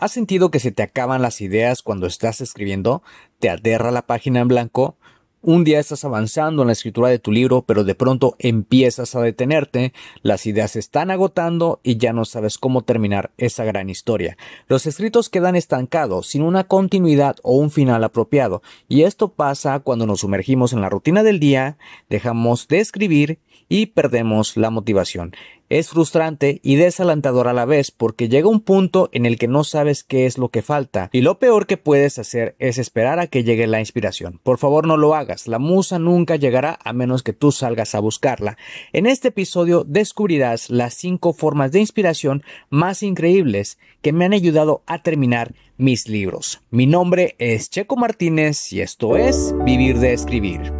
¿Has sentido que se te acaban las ideas cuando estás escribiendo? ¿Te aterra la página en blanco? Un día estás avanzando en la escritura de tu libro, pero de pronto empiezas a detenerte, las ideas se están agotando y ya no sabes cómo terminar esa gran historia. Los escritos quedan estancados, sin una continuidad o un final apropiado, y esto pasa cuando nos sumergimos en la rutina del día, dejamos de escribir y perdemos la motivación. Es frustrante y desalentador a la vez porque llega un punto en el que no sabes qué es lo que falta y lo peor que puedes hacer es esperar a que llegue la inspiración. Por favor no lo hagas, la musa nunca llegará a menos que tú salgas a buscarla. En este episodio descubrirás las cinco formas de inspiración más increíbles que me han ayudado a terminar mis libros. Mi nombre es Checo Martínez y esto es Vivir de Escribir.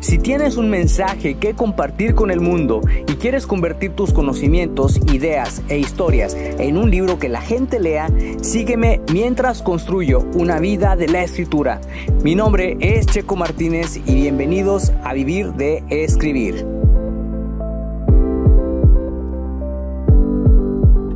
Si tienes un mensaje que compartir con el mundo y quieres convertir tus conocimientos, ideas e historias en un libro que la gente lea, sígueme mientras construyo una vida de la escritura. Mi nombre es Checo Martínez y bienvenidos a Vivir de Escribir.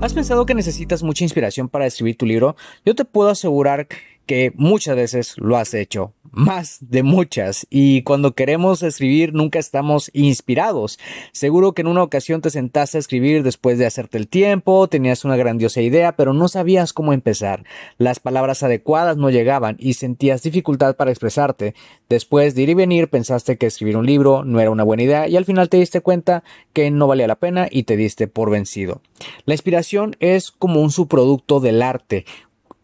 ¿Has pensado que necesitas mucha inspiración para escribir tu libro? Yo te puedo asegurar que muchas veces lo has hecho más de muchas y cuando queremos escribir nunca estamos inspirados. Seguro que en una ocasión te sentaste a escribir después de hacerte el tiempo, tenías una grandiosa idea, pero no sabías cómo empezar. Las palabras adecuadas no llegaban y sentías dificultad para expresarte. Después de ir y venir pensaste que escribir un libro no era una buena idea y al final te diste cuenta que no valía la pena y te diste por vencido. La inspiración es como un subproducto del arte,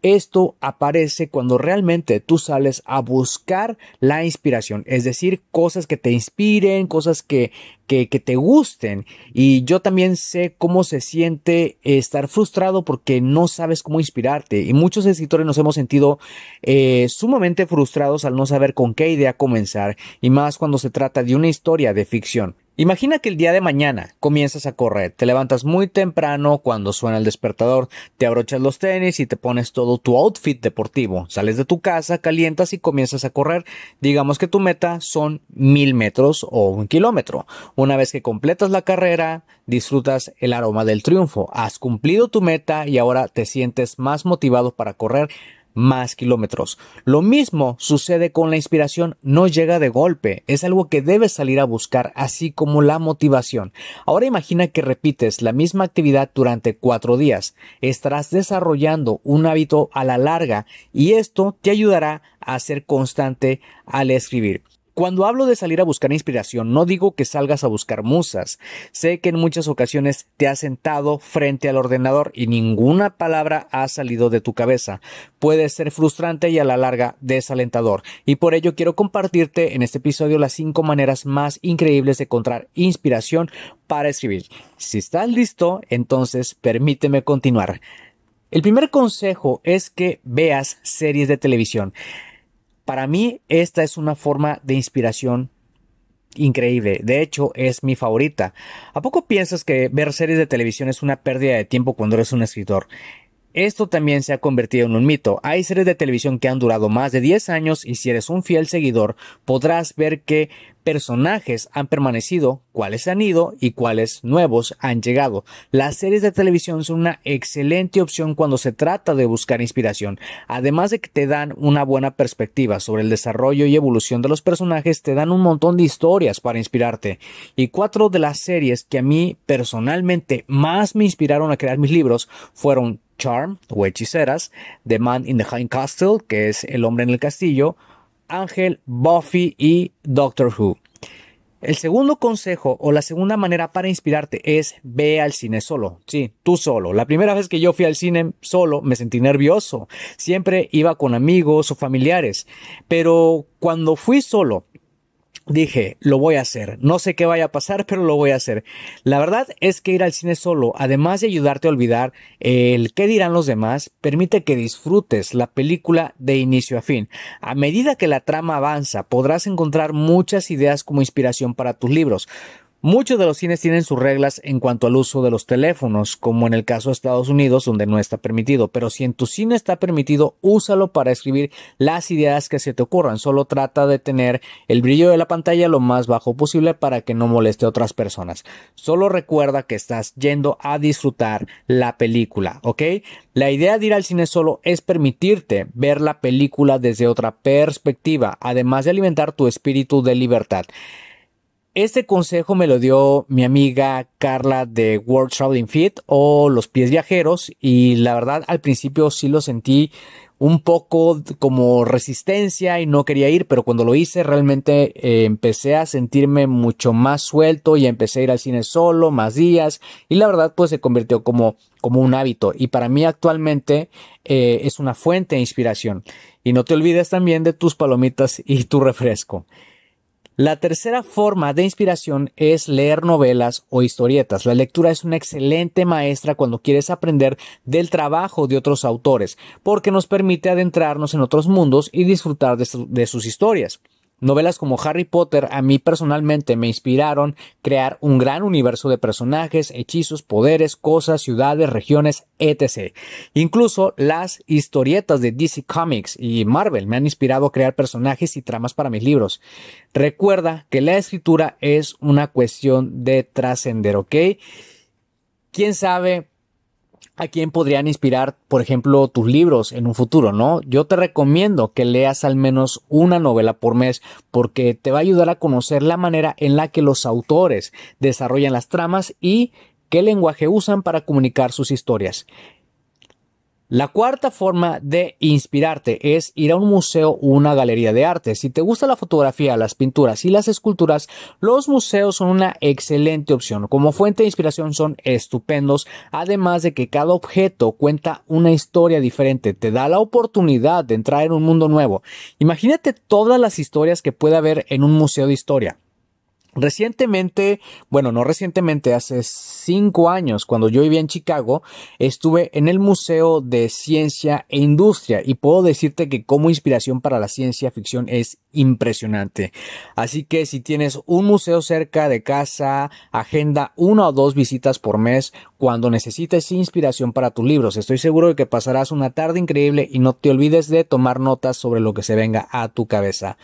esto aparece cuando realmente tú sales a buscar la inspiración, es decir, cosas que te inspiren, cosas que, que, te gusten. Y yo también sé cómo se siente estar frustrado porque no sabes cómo inspirarte. Y muchos escritores nos hemos sentido eh, sumamente frustrados al no saber con qué idea comenzar, y más cuando se trata de una historia de ficción. Imagina que el día de mañana comienzas a correr, te levantas muy temprano cuando suena el despertador, te abrochas los tenis y te pones todo tu outfit deportivo, sales de tu casa, calientas y comienzas a correr. Digamos que tu meta son mil metros o un kilómetro. Una vez que completas la carrera, disfrutas el aroma del triunfo, has cumplido tu meta y ahora te sientes más motivado para correr más kilómetros. Lo mismo sucede con la inspiración, no llega de golpe, es algo que debes salir a buscar, así como la motivación. Ahora imagina que repites la misma actividad durante cuatro días, estarás desarrollando un hábito a la larga y esto te ayudará a ser constante al escribir. Cuando hablo de salir a buscar inspiración, no digo que salgas a buscar musas. Sé que en muchas ocasiones te has sentado frente al ordenador y ninguna palabra ha salido de tu cabeza. Puede ser frustrante y a la larga desalentador. Y por ello quiero compartirte en este episodio las cinco maneras más increíbles de encontrar inspiración para escribir. Si estás listo, entonces permíteme continuar. El primer consejo es que veas series de televisión. Para mí esta es una forma de inspiración increíble. De hecho, es mi favorita. ¿A poco piensas que ver series de televisión es una pérdida de tiempo cuando eres un escritor? Esto también se ha convertido en un mito. Hay series de televisión que han durado más de 10 años y si eres un fiel seguidor podrás ver que personajes han permanecido, cuáles han ido y cuáles nuevos han llegado. Las series de televisión son una excelente opción cuando se trata de buscar inspiración. Además de que te dan una buena perspectiva sobre el desarrollo y evolución de los personajes, te dan un montón de historias para inspirarte. Y cuatro de las series que a mí personalmente más me inspiraron a crear mis libros fueron Charm o Hechiceras, The Man in the High Castle, que es El hombre en el castillo, Ángel, Buffy y Doctor Who. El segundo consejo o la segunda manera para inspirarte es ve al cine solo. Sí, tú solo. La primera vez que yo fui al cine solo me sentí nervioso. Siempre iba con amigos o familiares. Pero cuando fui solo dije, lo voy a hacer. No sé qué vaya a pasar, pero lo voy a hacer. La verdad es que ir al cine solo, además de ayudarte a olvidar el qué dirán los demás, permite que disfrutes la película de inicio a fin. A medida que la trama avanza, podrás encontrar muchas ideas como inspiración para tus libros. Muchos de los cines tienen sus reglas en cuanto al uso de los teléfonos, como en el caso de Estados Unidos, donde no está permitido, pero si en tu cine está permitido, úsalo para escribir las ideas que se te ocurran. Solo trata de tener el brillo de la pantalla lo más bajo posible para que no moleste a otras personas. Solo recuerda que estás yendo a disfrutar la película, ¿ok? La idea de ir al cine solo es permitirte ver la película desde otra perspectiva, además de alimentar tu espíritu de libertad. Este consejo me lo dio mi amiga Carla de World Traveling Fit o Los Pies Viajeros y la verdad al principio sí lo sentí un poco como resistencia y no quería ir, pero cuando lo hice realmente eh, empecé a sentirme mucho más suelto y empecé a ir al cine solo, más días y la verdad pues se convirtió como, como un hábito y para mí actualmente eh, es una fuente de inspiración. Y no te olvides también de tus palomitas y tu refresco. La tercera forma de inspiración es leer novelas o historietas. La lectura es una excelente maestra cuando quieres aprender del trabajo de otros autores, porque nos permite adentrarnos en otros mundos y disfrutar de, sus historias. Novelas como Harry Potter a mí personalmente me inspiraron crear un gran universo de personajes, hechizos, poderes, cosas, ciudades, regiones, etc. Incluso las historietas de DC Comics y Marvel me han inspirado a crear personajes y tramas para mis libros. Recuerda que la escritura es una cuestión de trascender, ¿ok? ¿Quién sabe a quién podrían inspirar, por ejemplo, tus libros en un futuro, ¿no? Yo te recomiendo que leas al menos una novela por mes porque te va a ayudar a conocer la manera en la que los autores desarrollan las tramas y qué lenguaje usan para comunicar sus historias. La cuarta forma de inspirarte es ir a un museo o una galería de arte. Si te gusta la fotografía, las pinturas y las esculturas, los museos son una excelente opción. Como fuente de inspiración son estupendos, además de que cada objeto cuenta una historia diferente, te da la oportunidad de entrar en un mundo nuevo. Imagínate todas las historias que puede haber en un museo de historia. Recientemente, bueno, no recientemente, hace cinco años, cuando yo vivía en Chicago, estuve en el Museo de Ciencia e Industria y puedo decirte que como inspiración para la ciencia ficción es impresionante. Así que si tienes un museo cerca de casa, agenda una o dos visitas por mes cuando necesites inspiración para tus libros. Estoy seguro de que pasarás una tarde increíble y no te olvides de tomar notas sobre lo que se venga a tu cabeza.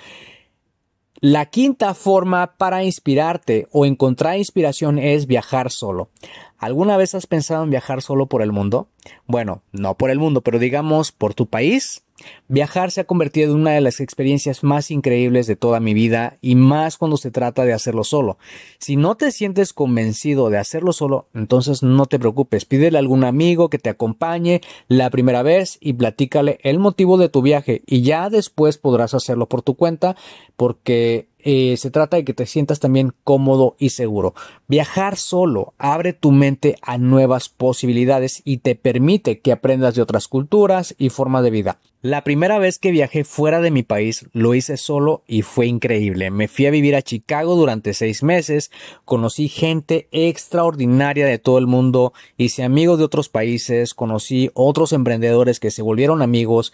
La quinta forma para inspirarte o encontrar inspiración es viajar solo. ¿Alguna vez has pensado en viajar solo por el mundo? Bueno, no por el mundo, pero digamos por tu país. Viajar se ha convertido en una de las experiencias más increíbles de toda mi vida y más cuando se trata de hacerlo solo. Si no te sientes convencido de hacerlo solo, entonces no te preocupes, pídele a algún amigo que te acompañe la primera vez y platícale el motivo de tu viaje y ya después podrás hacerlo por tu cuenta porque eh, se trata de que te sientas también cómodo y seguro. Viajar solo abre tu mente a nuevas posibilidades y te permite que aprendas de otras culturas y formas de vida. La primera vez que viajé fuera de mi país lo hice solo y fue increíble. Me fui a vivir a Chicago durante seis meses, conocí gente extraordinaria de todo el mundo, hice amigos de otros países, conocí otros emprendedores que se volvieron amigos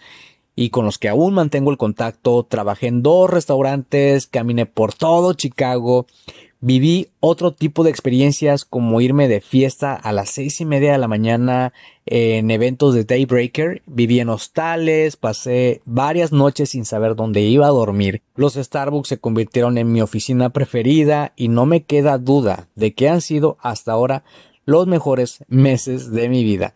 y con los que aún mantengo el contacto. Trabajé en dos restaurantes, caminé por todo Chicago, viví otro tipo de experiencias como irme de fiesta a las seis y media de la mañana en eventos de Daybreaker, viví en hostales, pasé varias noches sin saber dónde iba a dormir. Los Starbucks se convirtieron en mi oficina preferida y no me queda duda de que han sido hasta ahora los mejores meses de mi vida.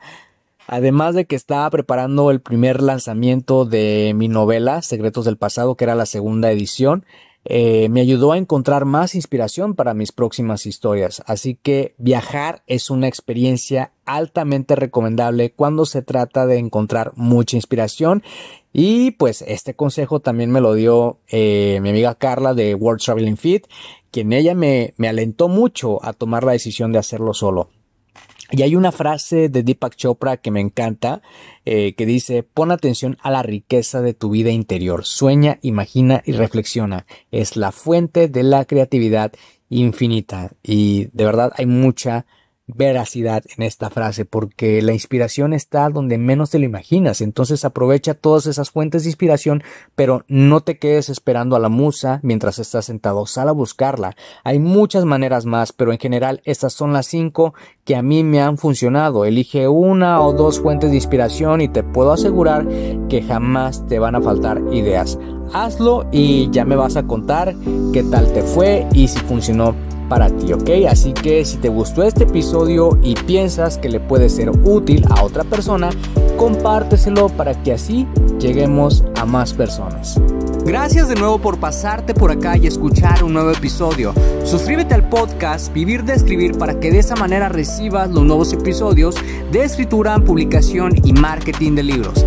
Además de que estaba preparando el primer lanzamiento de mi novela, Secretos del Pasado, que era la segunda edición, eh, me ayudó a encontrar más inspiración para mis próximas historias. Así que viajar es una experiencia altamente recomendable cuando se trata de encontrar mucha inspiración. Y pues este consejo también me lo dio eh, mi amiga Carla de World Traveling Fit, quien ella me, me alentó mucho a tomar la decisión de hacerlo solo. Y hay una frase de Deepak Chopra que me encanta, eh, que dice, pon atención a la riqueza de tu vida interior, sueña, imagina y reflexiona. Es la fuente de la creatividad infinita. Y de verdad hay mucha veracidad en esta frase porque la inspiración está donde menos te lo imaginas. Entonces aprovecha todas esas fuentes de inspiración, pero no te quedes esperando a la musa mientras estás sentado. Sal a buscarla. Hay muchas maneras más, pero en general estas son las cinco que a mí me han funcionado. Elige una o dos fuentes de inspiración y te puedo asegurar que jamás te van a faltar ideas. Hazlo y ya me vas a contar qué tal te fue y si funcionó para ti, ¿ok? Así que si te gustó este episodio y piensas que le puede ser útil a otra persona, compárteselo para que así lleguemos a más personas. Gracias de nuevo por pasarte por acá y escuchar un nuevo episodio. Suscríbete al podcast Vivir de Escribir para que de esa manera recibas los nuevos episodios de escritura, publicación y marketing de libros.